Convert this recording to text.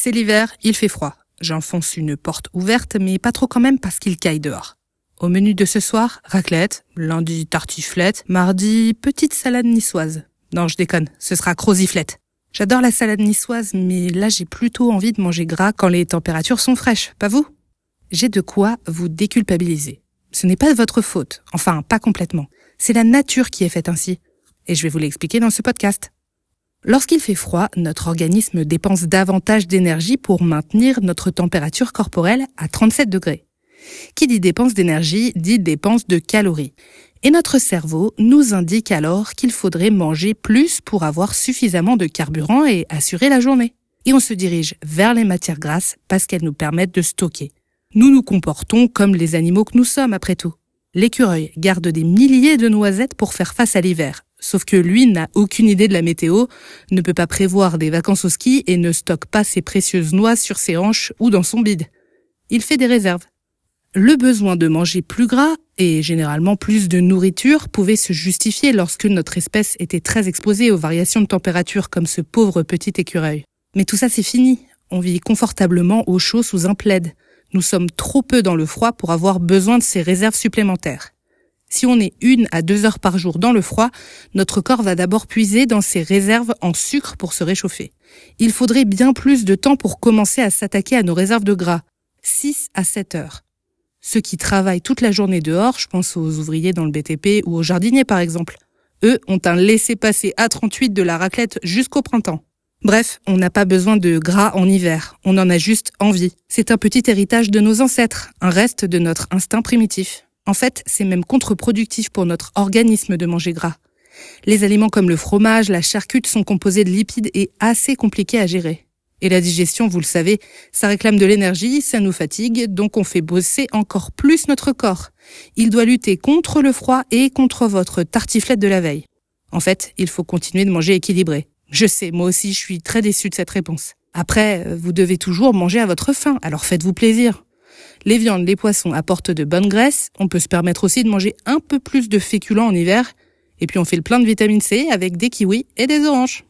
C'est l'hiver, il fait froid. J'enfonce une porte ouverte, mais pas trop quand même parce qu'il caille dehors. Au menu de ce soir, raclette, lundi tartiflette, mardi petite salade niçoise. Non, je déconne, ce sera croziflette. J'adore la salade niçoise, mais là j'ai plutôt envie de manger gras quand les températures sont fraîches, pas vous? J'ai de quoi vous déculpabiliser. Ce n'est pas votre faute, enfin pas complètement. C'est la nature qui est faite ainsi. Et je vais vous l'expliquer dans ce podcast. Lorsqu'il fait froid, notre organisme dépense davantage d'énergie pour maintenir notre température corporelle à 37 degrés. Qui dit dépense d'énergie dit dépense de calories. Et notre cerveau nous indique alors qu'il faudrait manger plus pour avoir suffisamment de carburant et assurer la journée. Et on se dirige vers les matières grasses parce qu'elles nous permettent de stocker. Nous nous comportons comme les animaux que nous sommes après tout. L'écureuil garde des milliers de noisettes pour faire face à l'hiver. Sauf que lui n'a aucune idée de la météo, ne peut pas prévoir des vacances au ski et ne stocke pas ses précieuses noix sur ses hanches ou dans son bide. Il fait des réserves. Le besoin de manger plus gras et généralement plus de nourriture pouvait se justifier lorsque notre espèce était très exposée aux variations de température comme ce pauvre petit écureuil. Mais tout ça c'est fini. On vit confortablement au chaud sous un plaid. Nous sommes trop peu dans le froid pour avoir besoin de ces réserves supplémentaires. Si on est une à deux heures par jour dans le froid, notre corps va d'abord puiser dans ses réserves en sucre pour se réchauffer. Il faudrait bien plus de temps pour commencer à s'attaquer à nos réserves de gras. 6 à 7 heures. Ceux qui travaillent toute la journée dehors, je pense aux ouvriers dans le BTP ou aux jardiniers par exemple, eux ont un laissé-passer A38 de la raclette jusqu'au printemps. Bref, on n'a pas besoin de gras en hiver, on en a juste envie. C'est un petit héritage de nos ancêtres, un reste de notre instinct primitif. En fait, c'est même contre-productif pour notre organisme de manger gras. Les aliments comme le fromage, la charcute sont composés de lipides et assez compliqués à gérer. Et la digestion, vous le savez, ça réclame de l'énergie, ça nous fatigue, donc on fait bosser encore plus notre corps. Il doit lutter contre le froid et contre votre tartiflette de la veille. En fait, il faut continuer de manger équilibré. Je sais, moi aussi, je suis très déçue de cette réponse. Après, vous devez toujours manger à votre faim, alors faites-vous plaisir. Les viandes, les poissons apportent de bonnes graisses, on peut se permettre aussi de manger un peu plus de féculents en hiver, et puis on fait le plein de vitamine C avec des kiwis et des oranges.